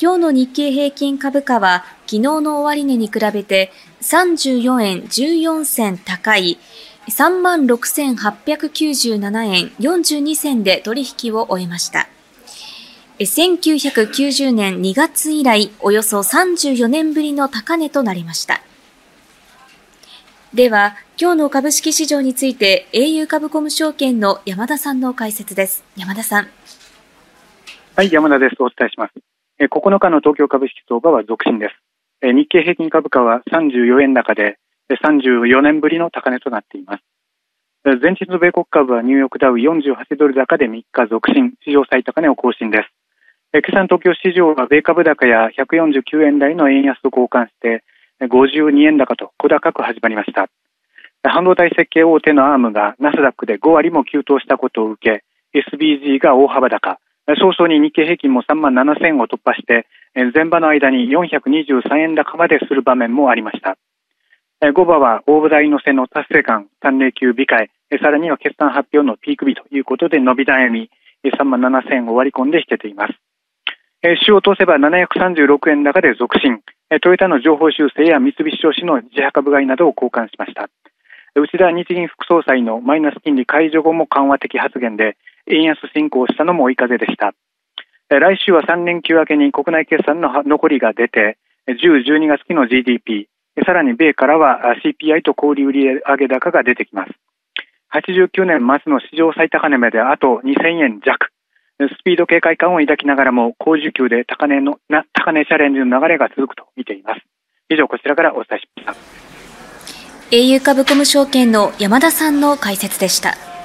今日の日経平均株価は昨日の終値に比べて34円14銭高い36,897円42銭で取引を終えました。1990年2月以来、およそ34年ぶりの高値となりました。では、今日の株式市場について、au 株コム証券の山田さんの解説です。山田さん。はい、山田です。お伝えします。9日の東京株式相場は続伸です。日経平均株価は34円高で、34年ぶりの高値となっています。前日の米国株はニューヨークダウ48ドル高で3日続伸、史上最高値を更新です。今朝の東京市場は米株高や149円台の円安と交換して52円高と小高く始まりました。半導体設計大手のアームがナスダックで5割も急騰したことを受け、SBG が大幅高、早々に日経平均も3万7000を突破して、前場の間に423円高までする場面もありました。5場は大舞台のせの達成感、3連休控え、さらには決算発表のピーク日ということで伸び悩み、3万7000を割り込んで引けています。週を通せば736円高で続伸、トヨタの情報修正や三菱商事の自社株買いなどを交換しました。内田日銀副総裁のマイナス金利解除後も緩和的発言で、円安進行したのも追い風でした。来週は3連休明けに国内決算の残りが出て、10、12月期の GDP、さらに米からは CPI と小売売上高が出てきます。89年末の史上最高値まであと2000円弱。スピード警戒感を抱きながらも高需給で高値のな高値チャレンジの流れが続くと見ています。以上こちらからお伝えしました。au 株コム証券の山田さんの解説でした。